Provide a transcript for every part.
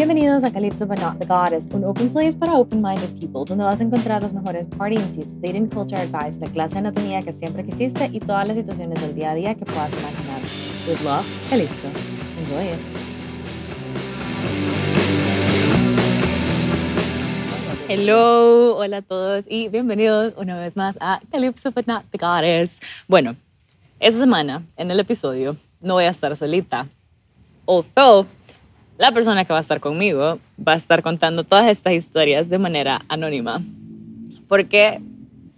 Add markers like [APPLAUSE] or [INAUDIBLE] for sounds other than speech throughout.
Bienvenidos a Calypso But Not the Goddess, un open place para open-minded people, donde vas a encontrar los mejores partying tips, dating culture advice, la clase de anatomía que siempre quisiste y todas las situaciones del día a día que puedas imaginar. With love, Calypso. Enjoy it. Hello, hola a todos y bienvenidos una vez más a Calypso But Not the Goddess. Bueno, esta semana en el episodio no voy a estar solita. Although la persona que va a estar conmigo va a estar contando todas estas historias de manera anónima. ¿Por qué?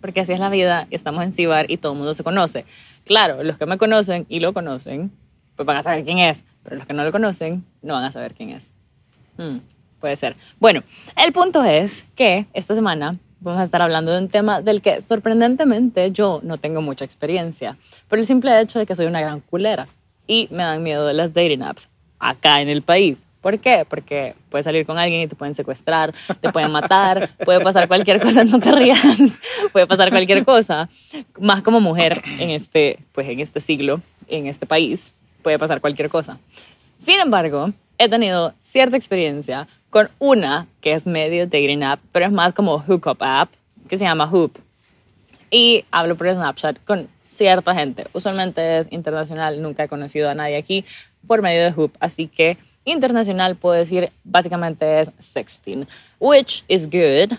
Porque así es la vida, estamos en Cibar y todo el mundo se conoce. Claro, los que me conocen y lo conocen, pues van a saber quién es, pero los que no lo conocen no van a saber quién es. Hmm, puede ser. Bueno, el punto es que esta semana vamos a estar hablando de un tema del que sorprendentemente yo no tengo mucha experiencia, por el simple hecho de que soy una gran culera y me dan miedo de las dating apps acá en el país. ¿Por qué? Porque puedes salir con alguien y te pueden secuestrar, te pueden matar, puede pasar cualquier cosa, no te rías, puede pasar cualquier cosa. Más como mujer en este, pues en este siglo, en este país, puede pasar cualquier cosa. Sin embargo, he tenido cierta experiencia con una que es medio dating app, pero es más como hookup app, que se llama Hoop. Y hablo por Snapchat con cierta gente. Usualmente es internacional, nunca he conocido a nadie aquí por medio de Hoop, así que internacional puedo decir básicamente es sexting, which is good.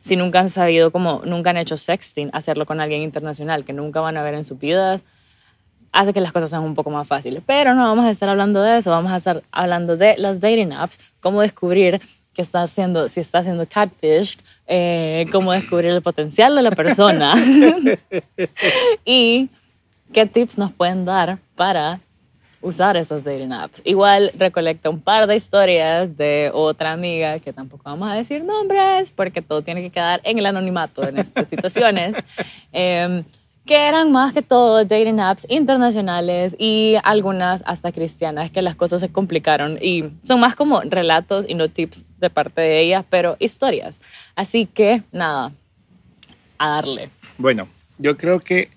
Si nunca han sabido como nunca han hecho sexting, hacerlo con alguien internacional que nunca van a ver en sus vidas, hace que las cosas sean un poco más fáciles. Pero no vamos a estar hablando de eso, vamos a estar hablando de las dating apps, cómo descubrir que está haciendo, si está haciendo catfish, eh, cómo descubrir el potencial de la persona [LAUGHS] [LAUGHS] y qué tips nos pueden dar para usar esas dating apps. Igual recolecta un par de historias de otra amiga, que tampoco vamos a decir nombres, porque todo tiene que quedar en el anonimato en estas [LAUGHS] situaciones, eh, que eran más que todo dating apps internacionales y algunas hasta cristianas, que las cosas se complicaron y son más como relatos y no tips de parte de ellas, pero historias. Así que nada, a darle. Bueno, yo creo que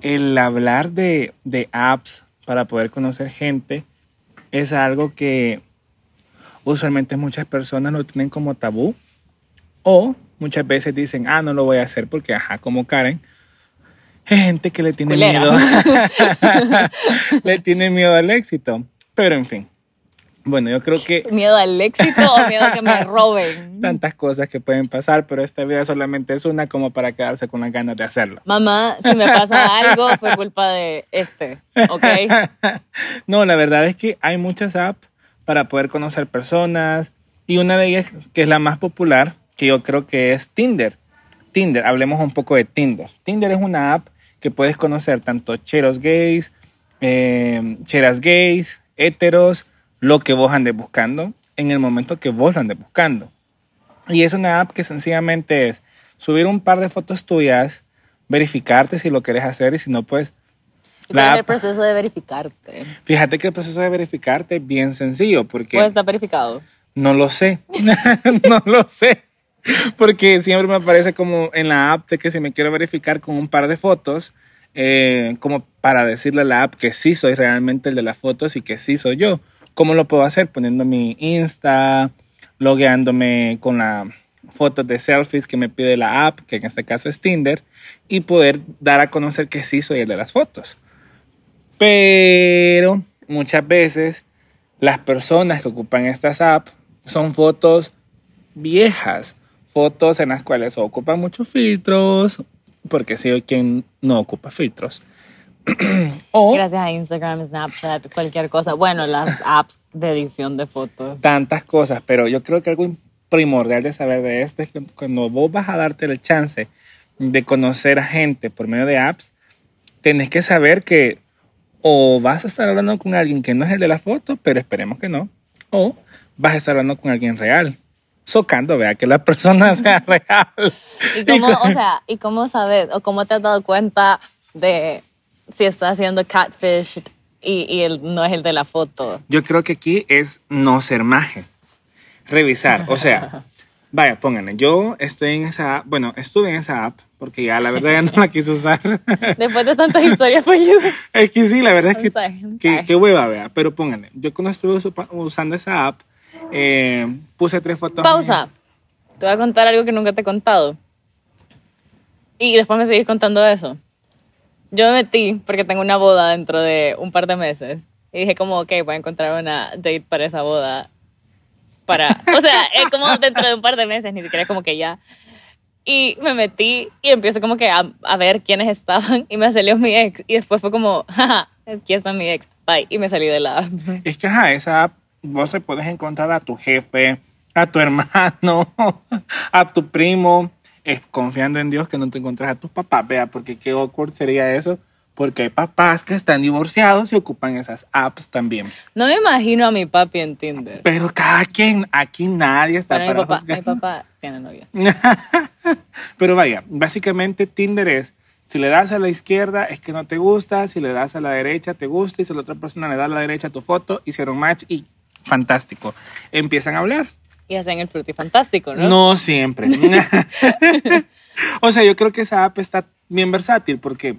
el hablar de, de apps para poder conocer gente es algo que usualmente muchas personas lo tienen como tabú o muchas veces dicen, ah, no lo voy a hacer porque, ajá, como Karen, hay gente que le tiene miedo, [LAUGHS] [LAUGHS] le tiene miedo al éxito, pero en fin. Bueno, yo creo que... ¿Miedo al éxito o miedo a que me [LAUGHS] roben? Tantas cosas que pueden pasar, pero esta vida solamente es una como para quedarse con las ganas de hacerlo. Mamá, si me pasa [LAUGHS] algo fue culpa de este, ¿ok? [LAUGHS] no, la verdad es que hay muchas apps para poder conocer personas y una de ellas, que es la más popular, que yo creo que es Tinder. Tinder, hablemos un poco de Tinder. Tinder es una app que puedes conocer tanto cheros gays, eh, cheras gays, heteros, lo que vos andes buscando en el momento que vos lo andes buscando. Y es una app que sencillamente es subir un par de fotos tuyas, verificarte si lo quieres hacer y si no, pues... La el proceso de verificarte? Fíjate que el proceso de verificarte es bien sencillo porque... ¿Puede está verificado? No lo sé, [LAUGHS] no lo sé. Porque siempre me aparece como en la app de que si me quiero verificar con un par de fotos, eh, como para decirle a la app que sí soy realmente el de las fotos y que sí soy yo. ¿Cómo lo puedo hacer? Poniendo mi Insta, logueándome con la fotos de selfies que me pide la app, que en este caso es Tinder, y poder dar a conocer que sí soy el de las fotos. Pero muchas veces las personas que ocupan estas apps son fotos viejas, fotos en las cuales ocupan muchos filtros, porque hay quien no ocupa filtros. [CLEARS THROAT] o, Gracias a Instagram, Snapchat, cualquier cosa. Bueno, las [LAUGHS] apps de edición de fotos. Tantas cosas, pero yo creo que algo primordial de saber de esto es que cuando vos vas a darte el chance de conocer a gente por medio de apps, tenés que saber que o vas a estar hablando con alguien que no es el de la foto, pero esperemos que no, o vas a estar hablando con alguien real. Socando, vea que la persona [LAUGHS] sea real. ¿Y cómo, [LAUGHS] o sea, ¿y cómo sabes o cómo te has dado cuenta de si está haciendo catfish y, y él no es el de la foto. Yo creo que aquí es no ser maje. Revisar. O sea, [LAUGHS] vaya, pónganle. Yo estoy en esa app. Bueno, estuve en esa app porque ya la verdad ya no la quise usar. [LAUGHS] Después de tantas historias, pues [LAUGHS] Es que sí, la verdad es que. Qué hueva, vea. Pero pónganle. Yo cuando estuve usando esa app, Eh, puse tres fotos. Pausa. Te voy a contar algo que nunca te he contado. Y después me seguís contando eso. Yo me metí porque tengo una boda dentro de un par de meses. Y dije como, ok, voy a encontrar una date para esa boda. Para, o sea, [LAUGHS] es como dentro de un par de meses, ni siquiera es como que ya. Y me metí y empiezo como que a, a ver quiénes estaban y me salió mi ex. Y después fue como, [LAUGHS] jaja, aquí está mi ex, bye. Y me salí de la app. [LAUGHS] Es que, ajá, esa app, vos se puedes encontrar a tu jefe, a tu hermano, a tu primo, es confiando en Dios que no te encuentras a tus papás, vea, porque qué awkward sería eso, porque hay papás que están divorciados y ocupan esas apps también. No me imagino a mi papi en Tinder. Pero cada quien, aquí nadie está mi para papá, juzgar. mi papá tiene novia. [LAUGHS] Pero vaya, básicamente Tinder es, si le das a la izquierda es que no te gusta, si le das a la derecha te gusta y si la otra persona le da a la derecha tu foto, hicieron match y fantástico. Empiezan a hablar. Y hacen el fantástico, ¿no? No siempre. [LAUGHS] o sea, yo creo que esa app está bien versátil porque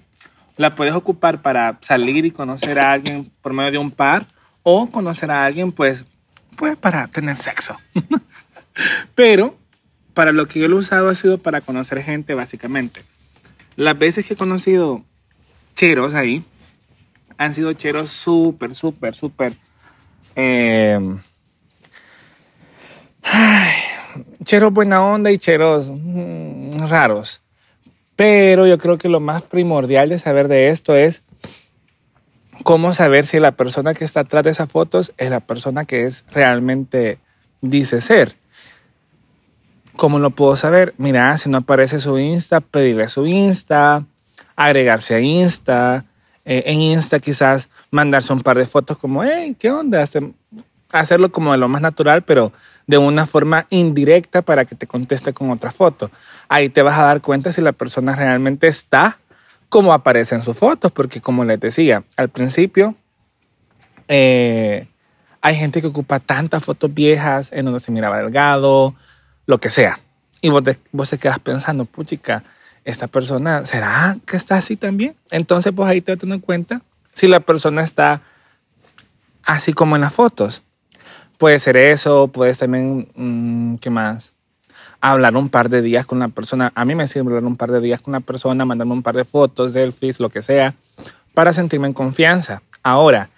la puedes ocupar para salir y conocer a alguien por medio de un par o conocer a alguien pues, pues para tener sexo. [LAUGHS] Pero para lo que yo lo he usado ha sido para conocer gente básicamente. Las veces que he conocido cheros ahí han sido cheros súper, súper, súper... eh, cheros buena onda y cheros mm, raros. Pero yo creo que lo más primordial de saber de esto es cómo saber si la persona que está atrás de esas fotos es la persona que es realmente dice ser. ¿Cómo lo puedo saber? Mira, si no aparece su Insta, pedirle su Insta, agregarse a Insta. eh, en Insta quizás mandarse un par de fotos como, hey, ¿qué onda? Hacer- Hacerlo como de lo más natural, pero de una forma indirecta para que te conteste con otra foto. Ahí te vas a dar cuenta si la persona realmente está como aparece en sus fotos, porque como les decía, al principio eh, hay gente que ocupa tantas fotos viejas en donde se miraba delgado, lo que sea. Y vos, te, vos te quedas pensando, puchica, esta persona, ¿será que está así también? Entonces, pues ahí te vas dando cuenta si la persona está así como en las fotos. Puede ser eso, puedes también, mm, ¿qué más? Hablar un par de días con la persona. A mí me sirve hablar un par de días con la persona, mandarme un par de fotos, selfies, lo que sea, para sentirme en confianza. Ahora,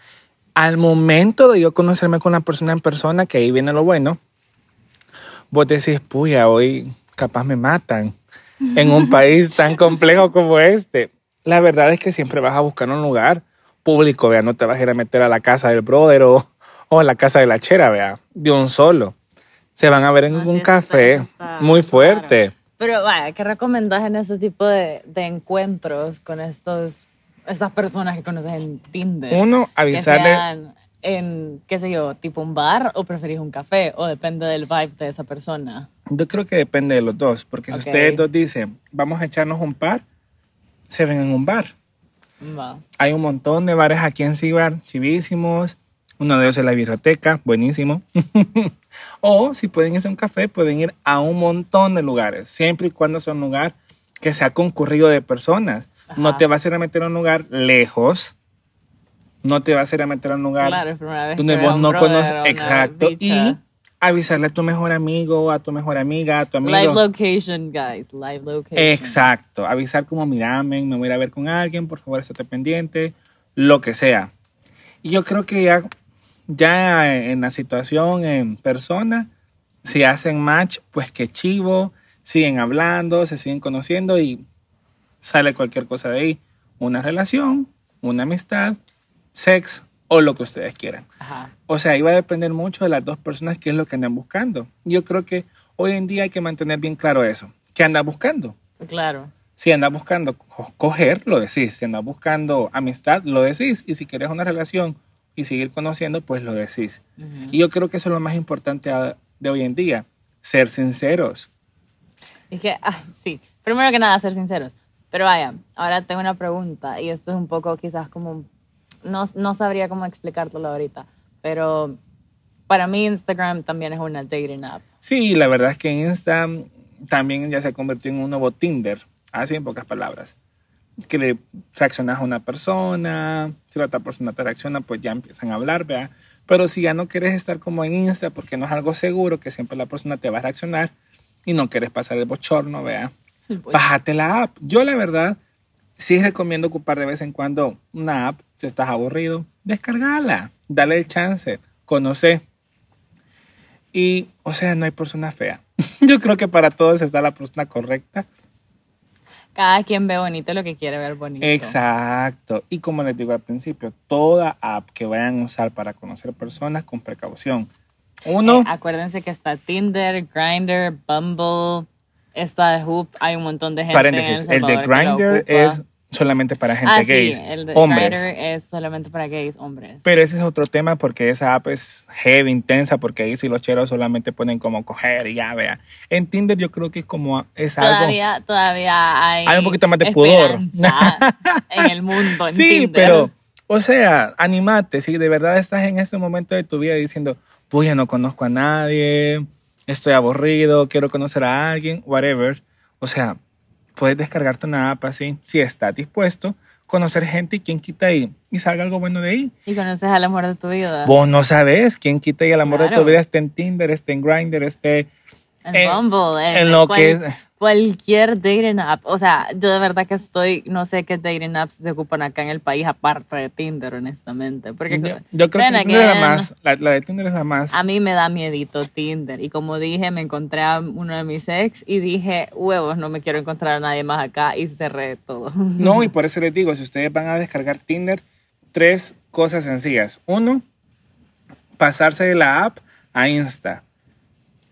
al momento de yo conocerme con la persona en persona, que ahí viene lo bueno, vos decís, puya, hoy capaz me matan en un país tan [LAUGHS] complejo como este. La verdad es que siempre vas a buscar un lugar público, vea, no te vas a ir a meter a la casa del brother o, o a la casa de la chera, vea, de un solo. Se van a ver en Así un café está- muy fuerte. Pero vaya, ¿qué recomendás en ese tipo de, de encuentros con estos, estas personas que conoces en Tinder? Uno, Que avisarle, sean en, qué sé yo, tipo un bar o preferís un café o depende del vibe de esa persona. yo creo que depende de los dos, porque si ustedes dos dicen, vamos a echarnos un par, se ven en un bar. Hay un montón de bares aquí en Cibar, chivísimos. Uno de ellos es la biblioteca, buenísimo. [LAUGHS] o si pueden irse a un café, pueden ir a un montón de lugares, siempre y cuando sea un lugar que sea concurrido de personas. No te vas a ir a meter a un lugar lejos. No te vas a ir a meter a un lugar Claro, donde vos no conoces. Exacto. Y avisarle a tu mejor amigo, a tu mejor amiga, a tu amigo. Live location, guys. Live location. Exacto, avisar como miramen, me voy a ir a ver con alguien, por favor, estate pendiente, lo que sea. Y yo creo que ya, ya en la situación en persona, si hacen match, pues que chivo, siguen hablando, se siguen conociendo y sale cualquier cosa de ahí. Una relación, una amistad, sex o lo que ustedes quieran. Ajá. O sea, iba a depender mucho de las dos personas qué es lo que andan buscando. Yo creo que hoy en día hay que mantener bien claro eso. ¿Qué andas buscando? Claro. Si andas buscando co- coger, lo decís. Si andas buscando amistad, lo decís. Y si quieres una relación y seguir conociendo, pues lo decís. Ujú. Y yo creo que eso es lo más importante de hoy en día. Ser sinceros. Es que, ah, sí, primero que nada, ser sinceros. Pero vaya, ahora tengo una pregunta y esto es un poco quizás como, no, no sabría cómo explicártelo ahorita, pero para mí Instagram también es una dating app. Sí, la verdad es que Insta también ya se convirtió en un nuevo Tinder. Así en pocas palabras. Que le reaccionas a una persona, si la otra persona te reacciona, pues ya empiezan a hablar, ¿vea? Pero si ya no quieres estar como en Insta porque no es algo seguro, que siempre la persona te va a reaccionar y no quieres pasar el bochorno, vea, bájate la app. Yo la verdad sí recomiendo ocupar de vez en cuando una app. Si estás aburrido, descargala, dale el chance, conoce. Y, o sea, no hay persona fea. [LAUGHS] Yo creo que para todos está la persona correcta. Cada quien ve bonito lo que quiere ver bonito. Exacto. Y como les digo al principio, toda app que vayan a usar para conocer personas con precaución. Uno. Eh, acuérdense que está Tinder, Grindr, Bumble, está de Hoop. Hay un montón de gente. Paréntesis, el de Grindr es solamente para gente ah, gay. Sí, el hombres. Grindr es solamente para gays, hombres. Pero ese es otro tema porque esa app es heavy, intensa, porque ahí sí los cheros solamente ponen como coger y ya, vea. En Tinder yo creo que es como, es todavía, algo... Todavía hay... Hay un poquito más de pudor. [LAUGHS] en el mundo, en Sí, Tinder. pero, o sea, animate, si de verdad estás en este momento de tu vida diciendo, pues ya no conozco a nadie, estoy aburrido, quiero conocer a alguien, whatever. O sea, puedes descargarte una app así, si estás dispuesto, conocer gente y quién quita ahí y salga algo bueno de ahí. Y conoces al amor de tu vida. Vos no sabes quién quita y el amor de tu vida esté en Tinder, esté en Grindr, esté En en- Bumble, en, en lo cual- que es... cualquier dating app. O sea, yo de verdad que estoy, no sé qué dating apps se ocupan acá en el país aparte de Tinder, honestamente. Porque Yo, yo creo que Tinder es la más, la, la de Tinder es la más... A mí me da miedito Tinder. Y como dije, me encontré a uno de mis ex y dije, huevos, no me quiero encontrar a nadie más acá y cerré todo. No, y [LAUGHS] por eso les digo, si ustedes van a descargar Tinder, tres cosas sencillas. Uno, pasarse de la app a Insta.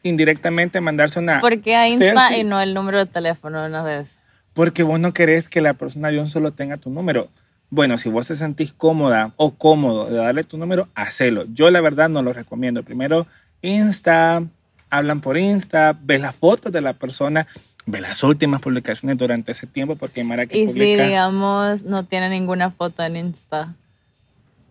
Indirectamente mandarse una... Porque a Insta selfie. y no el número de teléfono una vez. Porque vos no querés que la persona de un solo tenga tu número. Bueno, si vos te sentís cómoda o cómodo de darle tu número, hacelo. Yo la verdad no lo recomiendo. Primero, Insta, hablan por Insta, ves las fotos de la persona, ves las últimas publicaciones durante ese tiempo, porque hay Mara que Y si, publica, digamos, no tiene ninguna foto en Insta.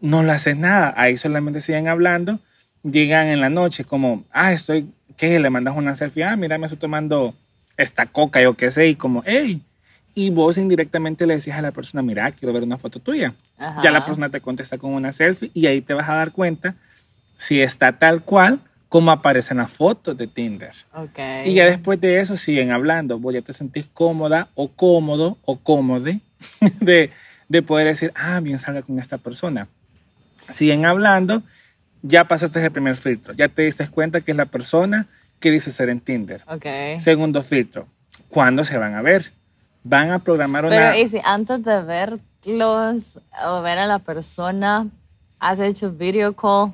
no le haces nada. Ahí solamente siguen hablando, llegan en la noche como, ah, estoy, ¿qué? Le mandas una selfie, ah, mira, me estoy tomando esta coca, yo qué sé, y como, hey. Y vos indirectamente le decís a la persona, mira, quiero ver una foto tuya. Ajá. Ya la persona te contesta con una selfie y ahí te vas a dar cuenta si está tal cual como aparecen las fotos de Tinder. Ok. Y ya después de eso siguen hablando. Vos ya te sentís cómoda o cómodo o cómode [LAUGHS] de, de poder decir, ah, bien salga con esta persona. Siguen hablando, ya pasaste el primer filtro. Ya te diste cuenta que es la persona que dice ser en Tinder. Ok. Segundo filtro, ¿cuándo se van a ver? Van a programar una... Pero y si antes de verlos o ver a la persona, has hecho video call.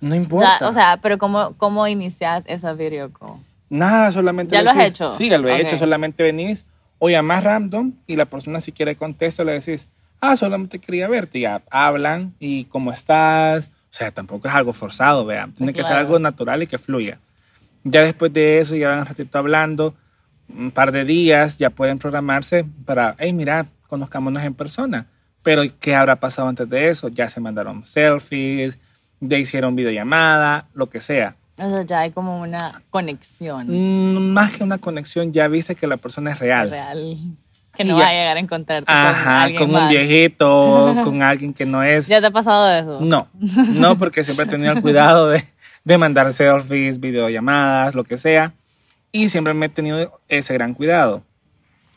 No importa. Ya, o sea, pero ¿cómo, cómo inicias esa video call? Nada, solamente. ¿Ya lo has hecho? Sí, ya lo he hecho. Solamente venís o llamás random y la persona si quiere contesta le decís, ah, solamente quería verte. Ya hablan y cómo estás. O sea, tampoco es algo forzado, vean. Tiene que ser Claro. algo natural y que fluya. Ya después de eso, ya van un ratito hablando, un par de días, ya pueden programarse para, hey, mira, conozcámonos en persona. Pero, ¿qué habrá pasado antes de eso? Ya se mandaron selfies, ya hicieron videollamada, lo que sea. O sea, ya hay como una conexión Mm, más que una conexión, ya viste que la persona es real. real. Que no vas a llegar a encontrarte con Ajá, con un viejito, [LAUGHS] con alguien que no es. ¿Ya te ha pasado eso? No, [LAUGHS] no, porque siempre he tenido el cuidado de, de mandar selfies, videollamadas, lo que sea. Y siempre me he tenido ese gran cuidado.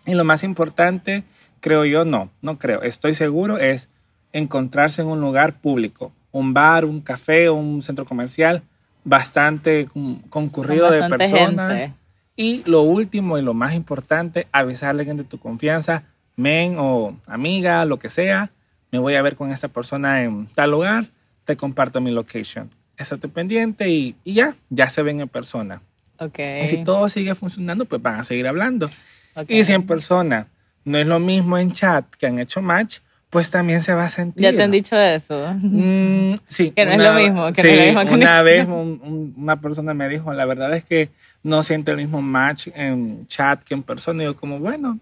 Y lo más importante, creo yo, no, no creo, estoy seguro, es encontrarse en un lugar público, un bar, un café, un centro comercial, bastante con- concurrido Con de personas. gente. Y lo último y lo más importante, avisarle a alguien de tu confianza, men o amiga, lo que sea, me voy a ver con esta persona en tal lugar, te comparto mi location. Estate pendiente y, y ya, ya se ven en persona. Ok. Y si todo sigue funcionando, pues van a seguir hablando. ok. Y si en persona no es lo mismo en chat que han hecho match, pues también se va a sentir. ¿Ya te han dicho eso? Mm, sí. Que no es lo mismo, que sí, no es la misma Una vez un- un- una persona me dijo, la verdad es que no siente el mismo match en chat que en persona. Y yo como, bueno,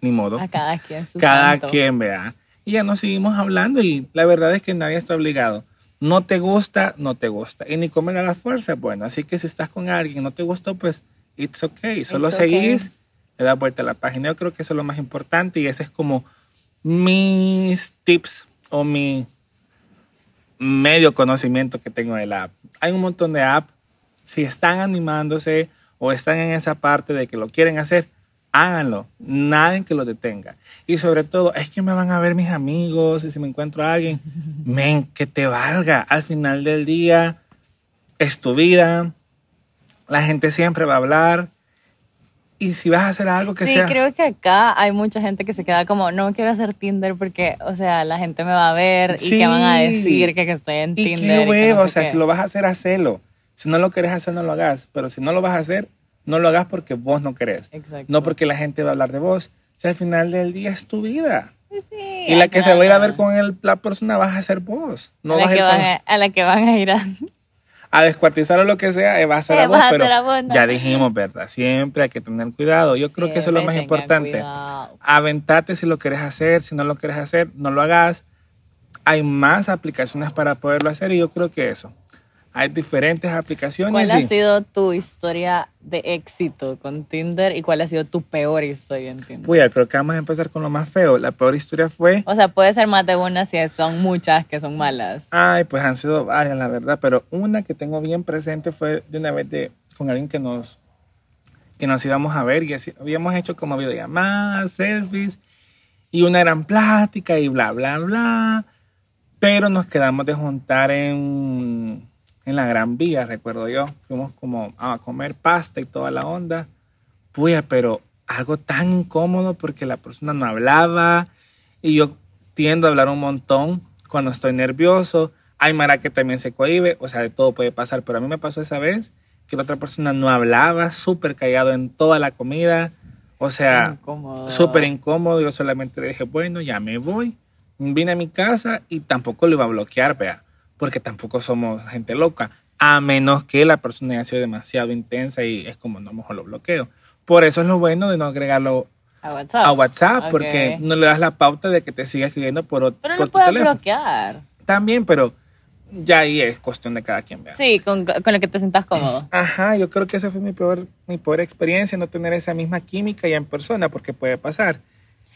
ni modo. A cada quien su Cada santo. quien vea. Y ya nos seguimos hablando y la verdad es que nadie está obligado. No te gusta, no te gusta. Y ni comer a la fuerza, bueno. Así que si estás con alguien y no te gustó, pues it's okay. Solo It's okay. seguís, le das vuelta a la página. Yo creo que eso es lo más importante y ese es como mis tips o mi medio conocimiento que tengo de la app. Hay un montón de apps. Si están animándose o están en esa parte de que lo quieren hacer, háganlo. Nadie que lo detenga. Y sobre todo, es que me van a ver mis amigos y si me encuentro a alguien, [LAUGHS] men, que te valga. Al final del día, es tu vida. La gente siempre va a hablar. Y si vas a hacer algo que sí, sea... creo que acá hay mucha gente que se queda como, no quiero hacer Tinder porque, o sea, la gente me va a ver y que van a decir que, que estoy en y Tinder. qué y que huevo, no sé o sea, qué. si lo vas a hacer, hacelo. Si no lo querés hacer, no lo hagas. Pero si no lo vas a hacer, no lo hagas porque vos no querés. Exacto. No porque la gente va a hablar de vos. O sea, al final del día es tu vida. Sí, Y la que se va a ir a no. ver con el- la persona vas a ser vos. No a, vas a ir con- a, a la que van a ir a... a descuartizar o lo que sea, eh, va a ser Eh, a vos, pero ser a vos, no. ya dijimos, ¿verdad? Siempre hay que tener cuidado. Yo creo que eso es lo más importante. cuidado. Aventate si lo quieres hacer, si no lo quieres hacer, no lo hagas. Hay más aplicaciones para poderlo hacer y yo creo que eso. Hay diferentes aplicaciones. ¿Cuál ha sido tu historia de éxito con Tinder y cuál ha sido tu peor historia en Tinder? Uy, creo que vamos a empezar con lo más feo. La peor historia fue... O sea, puede ser más de una si son muchas que son malas. Ay, pues han sido varias, la verdad, pero una que tengo bien presente fue de una vez de, con alguien que nos, que nos íbamos a ver y así, habíamos hecho como videollamadas, selfies y una gran plática y bla, bla, bla, pero nos quedamos de juntar en, en la Gran Vía, recuerdo yo. Fuimos como a comer pasta y toda la onda. Puya, pero algo tan incómodo porque la persona no hablaba y yo tiendo a hablar un montón cuando estoy nervioso. Hay Mara que también se cohibe, o sea, de todo puede pasar, pero a mí me pasó esa vez que la otra persona no hablaba, súper callado en toda la comida, o sea, súper incómodo. Yo solamente le dije, bueno, ya me voy. Vine a mi casa y tampoco lo iba a bloquear, vea, porque tampoco somos gente loca, a menos que la persona haya sido demasiado intensa y es como, no, mejor lo bloqueo. Por eso es lo bueno de no agregarlo A WhatsApp. a WhatsApp, porque no le das la pauta de que te siga escribiendo por, ot- Pero por tu puedes teléfono. bloquear. También, pero ya ahí es cuestión de cada quien, vea. Sí, con, con lo que te sientas cómodo. [CLEARS THROAT] Ajá, yo creo que esa fue mi peor, mi peor experiencia, no tener esa misma química ya en persona, porque puede pasar.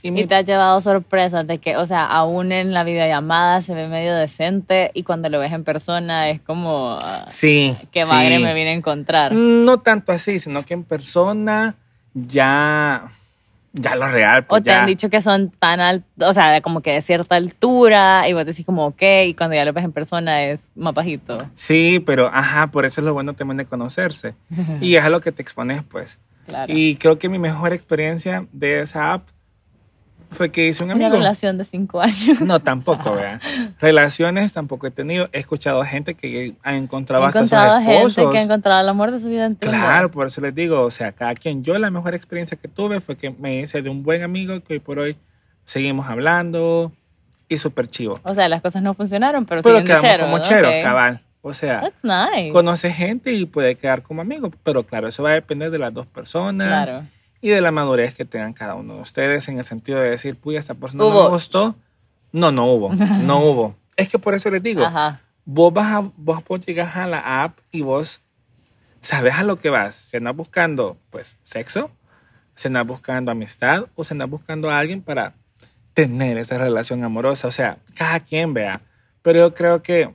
Y mi- Y te has llevado sorpresas de que, o sea, aún en la videollamada se ve medio decente y cuando lo ves en persona es como, sí, qué sí. madre me viene a encontrar. No tanto así, sino que en persona ya, ya lo real. O Pues te ya. han dicho que son tan altos, o sea, como que de cierta altura y vos decís como, ok, y cuando ya lo ves en persona es más bajito. Sí, pero ajá, por eso es lo bueno también de conocerse. [LAUGHS] y es a lo que te expones, pues. Claro. Y creo que mi mejor experiencia de esa app fue que hice un Una amigo. relación de cinco años. No, tampoco, ¿verdad? [LAUGHS] Relaciones tampoco he tenido. He escuchado gente que ha encontrado He hasta sus encontrado gente esposos. que ha encontrado el amor de su vida en Tinder. Claro, por eso les digo, o sea, cada quien, yo la mejor experiencia que tuve fue que me hice de un buen amigo que hoy por hoy seguimos hablando y súper chivo. O sea, las cosas no funcionaron, pero, Pero quedamos cheros, como cheros, ok. cabal. O sea, nice. conoce gente y puede quedar como amigo, pero claro, eso va a depender de las dos personas Claro. Y de la madurez que tengan cada uno de ustedes en el sentido de decir, puya, esta persona no me gustó. No, no hubo, no [LAUGHS] hubo. Es que por eso les digo, Ajá. vos vas a, vos vos llegas a la app y vos sabes a lo que vas. Si andas buscando, pues, sexo, si andas buscando amistad o si andas buscando a alguien para tener esa relación amorosa. O sea, cada quien vea. Pero yo creo que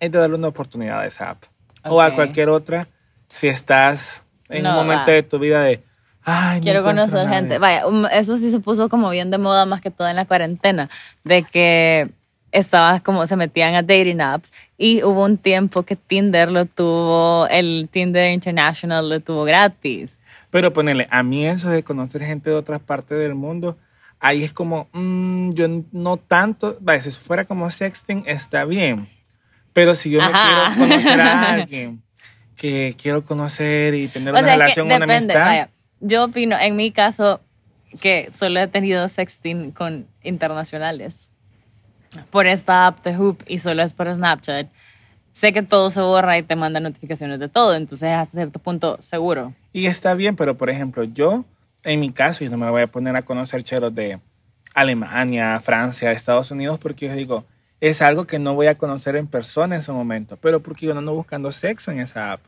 hay de darle una oportunidad a esa app. O a cualquier otra si estás en No, un momento va. de tu vida de... Ay, no Quiero conocer a nadie". gente. Vaya, um, eso sí se puso como bien de moda más que todo en la cuarentena, de que estabas como se metían a dating apps y hubo un tiempo que Tinder lo tuvo, el Tinder International lo tuvo gratis. Pero ponele, a mí eso de conocer gente de otras partes del mundo, ahí es como, mm, yo no tanto, vaya, si fuera como sexting, está bien. Pero si yo Ajá. quiero conocer a [LAUGHS] alguien que quiero conocer y tener O una es que relación, una amistad, Vaya, yo opino, en mi caso, que solo he tenido sexting con internacionales por esta app de Hoop y solo es por Snapchat. Sé que todo se borra y te manda notificaciones de todo, entonces hasta cierto punto seguro. y está bien, pero por ejemplo, yo, en mi caso, yo no me voy a poner a conocer cheros de Alemania, Francia, Estados Unidos, porque yo digo, es algo que no voy a conocer en persona en ese momento, pero porque yo no ando buscando sexo en esa app.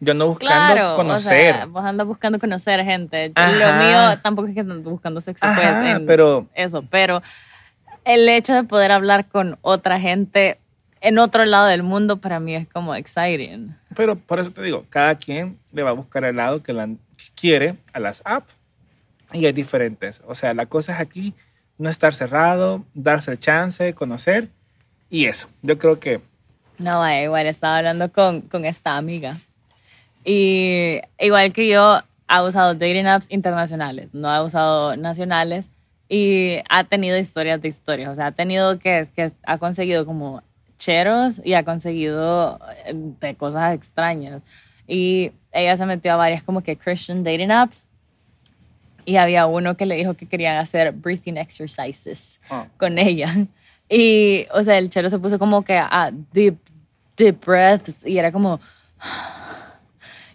Yo ando buscando Claro, conocer. o sea, vos andas buscando conocer gente. Ajá. Lo mío tampoco es que ando buscando sexo, pues, Ajá, en pero- eso, pero el hecho de poder hablar con otra gente en otro lado del mundo, para mí es como exciting. Pero por eso te digo, cada quien le va a buscar el lado que, la, quiere a las apps y hay diferentes. O sea, la cosa es aquí no estar cerrado, darse el chance, conocer y eso. Yo creo que No, vaya, igual estaba hablando con, con esta amiga. Y igual que yo, ha usado dating apps internacionales, no ha usado nacionales. Y ha tenido historias de historias. O sea, ha tenido que, que ha conseguido como cheros y ha conseguido eh, de cosas extrañas. Y ella se metió a varias como que Christian dating apps. Y había uno que le dijo que querían hacer breathing exercises Ah. con ella. Y, o sea, el chero se puso como que a deep, deep breaths y era como...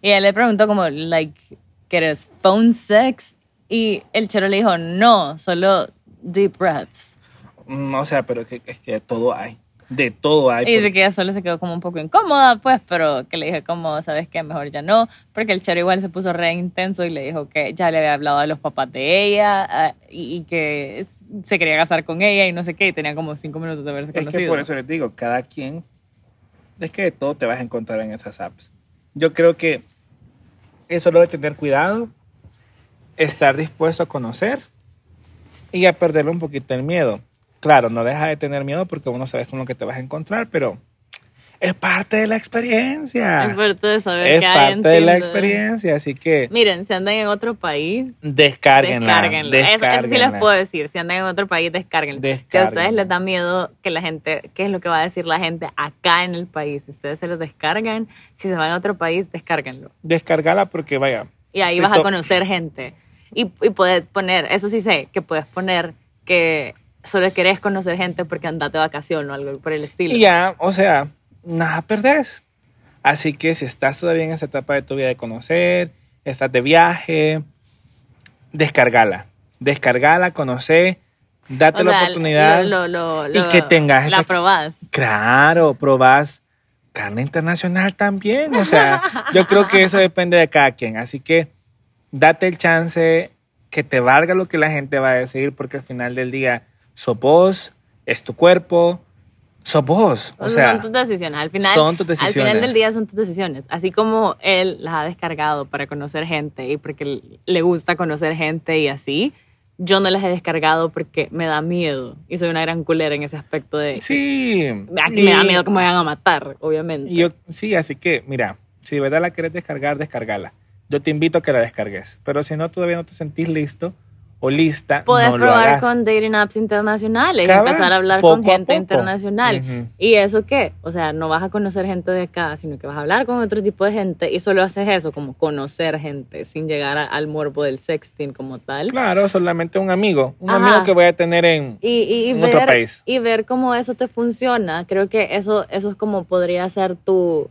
Y él le preguntó como, like, ¿quieres phone sex? Y el chero le dijo, no, solo deep breaths. Mm, O sea, pero que, es que todo hay. De todo hay. Y dice que ella solo se quedó como un poco incómoda, pues, pero que le dije como, ¿sabes qué? Mejor ya no, porque el chero igual se puso re intenso y le dijo que ya le había hablado a los papás de ella ah, y, y que se quería casar con ella y no sé qué, y tenía como cinco minutos de haberse Es conocido. que por eso les digo, cada quien, es que de todo te vas a encontrar en esas apps. Yo creo que eso lo de tener cuidado, estar dispuesto a conocer y a perderle un poquito el miedo. Claro, no deja de tener miedo porque uno sabes con lo que te vas a encontrar, pero es parte de la experiencia. Es parte de saber Es qué hay parte de la experiencia, así que Miren, si andan en otro país, descárguenla. descárguenlo. Eso, eso sí les descárguenla. puedo decir. Si andan en otro país, descárguenlo. Si a ustedes les da miedo que la gente, qué es lo que va a decir la gente acá en el país, si ustedes se lo descargan, si se van a otro país, descárguenlo. Descárgala porque vaya. Y ahí vas a conocer gente. Y, y puedes poner, eso sí sé, que puedes poner que solo querés conocer gente porque andate de vacación o algo por el estilo. Y ya, o sea, nada perdés. Así que si estás todavía en esa etapa de tu vida de conocer, estás de viaje, descargala. Descargala, conoce, date O la sea, oportunidad. lo- lo- lo- y que tengas La esa- probás. Claro, probás carne internacional también. O sea, [LAUGHS] yo creo que eso depende de cada quien. Así que date el chance que te valga lo que la gente va a decir, porque al final del día sos vos, es tu cuerpo, sos vos. O sea, son tus decisiones. Al final, son tus al final decisiones. del día son tus decisiones. Así como él las ha descargado para conocer gente y porque le gusta conocer gente y así, yo no las he descargado porque me da miedo. Y soy una gran culera en ese aspecto de... sí. Me da y- miedo que me vayan a matar, obviamente. yo, sí, así que, mira, si de verdad la quieres descargar, descargala. Yo te invito a que la descargues. Pero si no, todavía no te sentís listo o lista, Puedes no lo probar con dating apps internacionales y empezar a hablar con gente internacional. ¿Y eso qué? O sea, no vas a conocer gente de acá, sino que vas a hablar con otro tipo de gente y solo haces eso, como conocer gente, sin llegar a- al morbo del sexting como tal. Claro, solamente un amigo. Un Ajá. amigo que voy a tener en, Y, y, y en ver, otro país. y ver cómo eso te funciona. Creo que eso, eso es como podría ser tu,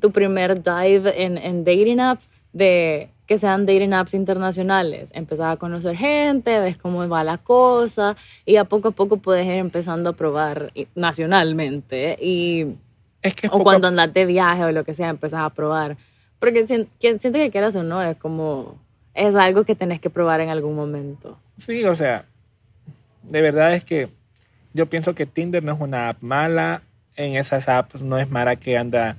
tu primer dive en, en dating apps, de que sean dating apps internacionales. Empezar a conocer gente, ves cómo va la cosa y a poco a poco puedes ir empezando a probar i- nacionalmente. Y, Es que es o poco- cuando andas de viaje o lo que sea, empezás a probar. Porque si- quien siente que quieras o no, es como, es algo que tenés que probar en algún momento. Sí, o sea, de verdad es que yo pienso que Tinder no es una app mala. En esas apps no es Mara que anda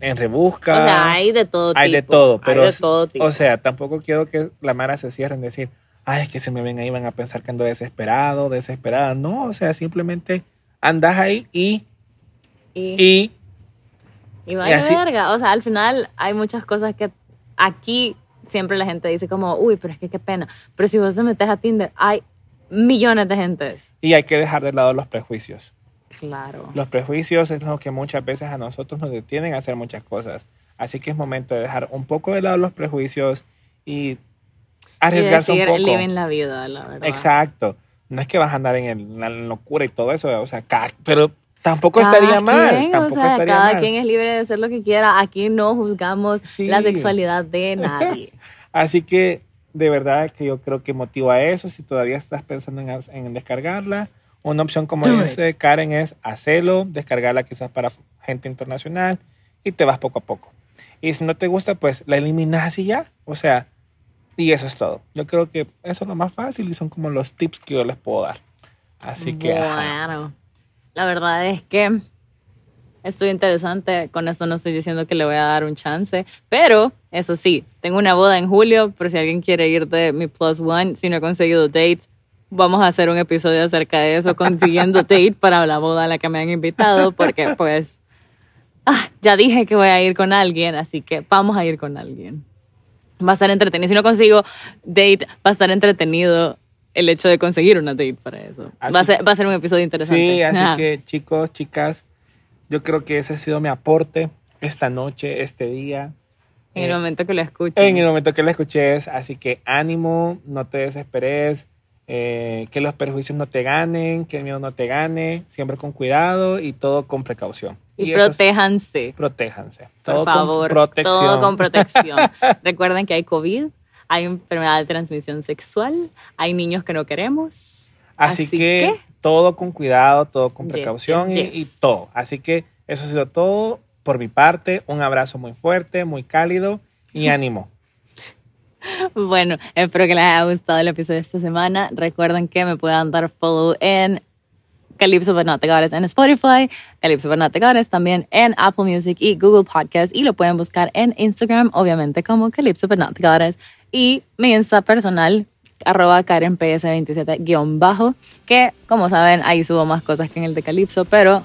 en rebusca. O sea, hay de todo Hay tipo. de todo, hay pero de s- todo tipo. o sea, tampoco quiero que la Mara se cierre en decir, ay, es que se me ven ahí, van a pensar que ando desesperado, desesperada. No, o sea, simplemente andas ahí y, y, y y vaya y así- verga. O sea, al final hay muchas cosas que aquí siempre la gente dice como, uy, pero es que qué pena. Pero si vos te metes a Tinder, hay millones de gentes. y hay que dejar de lado los prejuicios. Claro. Los prejuicios es lo que muchas veces a nosotros nos detienen a hacer muchas cosas. Así que es momento de dejar un poco de lado los prejuicios y arriesgarse y decir, un poco. living la vida, la verdad. Exacto. No es que vas a andar en el- la locura y todo eso, o sea, ca- pero tampoco Cada estaría mal. quien, Tampoco o sea, estaría cada mal. quien es libre de hacer lo que quiera. Aquí no juzgamos Sí. la sexualidad de [LAUGHS] nadie. Así que de verdad que yo creo que motiva eso. Si todavía estás pensando en, en descargarla, una opción como Do it. dice Karen es hacerlo, descargarla quizás para gente internacional y te vas poco a poco. Y si no te gusta, pues la eliminas y ya. O sea, y eso es todo. Yo creo que eso es lo más fácil y son como los tips que yo les puedo dar. Así que. Bueno, la verdad es que Estuvo interesante. Con esto no estoy diciendo que le voy a dar un chance. Pero, eso sí, tengo una boda en julio. Por si alguien quiere ir de mi plus one, si no he conseguido date, vamos a hacer un episodio acerca de eso, consiguiendo [LAUGHS] date para la boda a la que me han invitado. Porque, pues, ah, ya dije que voy a ir con alguien, así que vamos a ir con alguien. Va a estar entretenido. Si no consigo date, va a estar entretenido el hecho de conseguir una date para eso. Así Va a, ser, va a ser un episodio interesante. Sí, así Ajá. que chicos, chicas, yo creo que ese ha sido mi aporte esta noche, este día. En el Eh, momento que lo escuchen. en el momento que la escuches, así que ánimo, no te desesperes, eh, que los perjuicios no te ganen, que el miedo no te gane, siempre con cuidado y todo con precaución. Y, es- protéjanse, protéjanse. por Todo favor. con protección. Todo con protección. Recuerden que hay COVID, hay enfermedad de transmisión sexual, hay niños que no queremos. Así, Así que, que- todo con cuidado, todo con Yes, precaución yes, y-. Y, todo. Así que eso ha sido todo por mi parte. Un abrazo muy fuerte, muy cálido y [LAUGHS] ánimo. Bueno, espero que les haya gustado el episodio de esta semana. Recuerden que me puedan dar follow en Calypso But Not The Goddess en Spotify, Calypso But Not The Goddess también en Apple Music y Google Podcast y lo pueden buscar en Instagram, obviamente como Calypso But Not The Goddess y mi Insta personal arroba KarenPS27 guion bajo que como saben ahí subo más cosas que en el de Calypso pero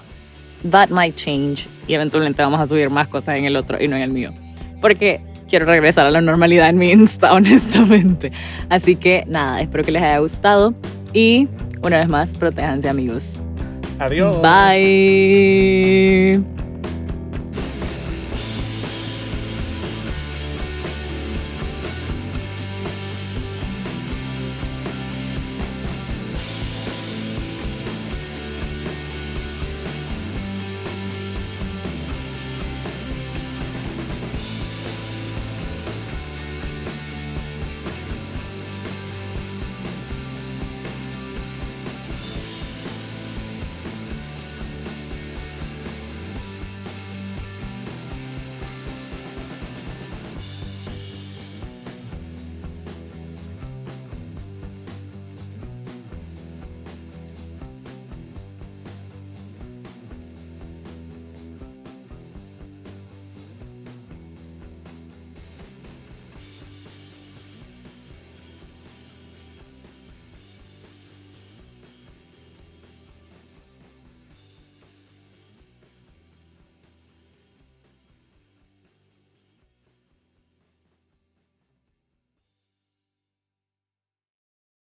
that might change y eventualmente vamos a subir más cosas en el otro y no en el mío porque quiero regresar a la normalidad en mi Insta, [LAUGHS] honestamente. Así que nada, espero que les haya gustado y una vez más, protéjanse amigos. Adiós. Bye.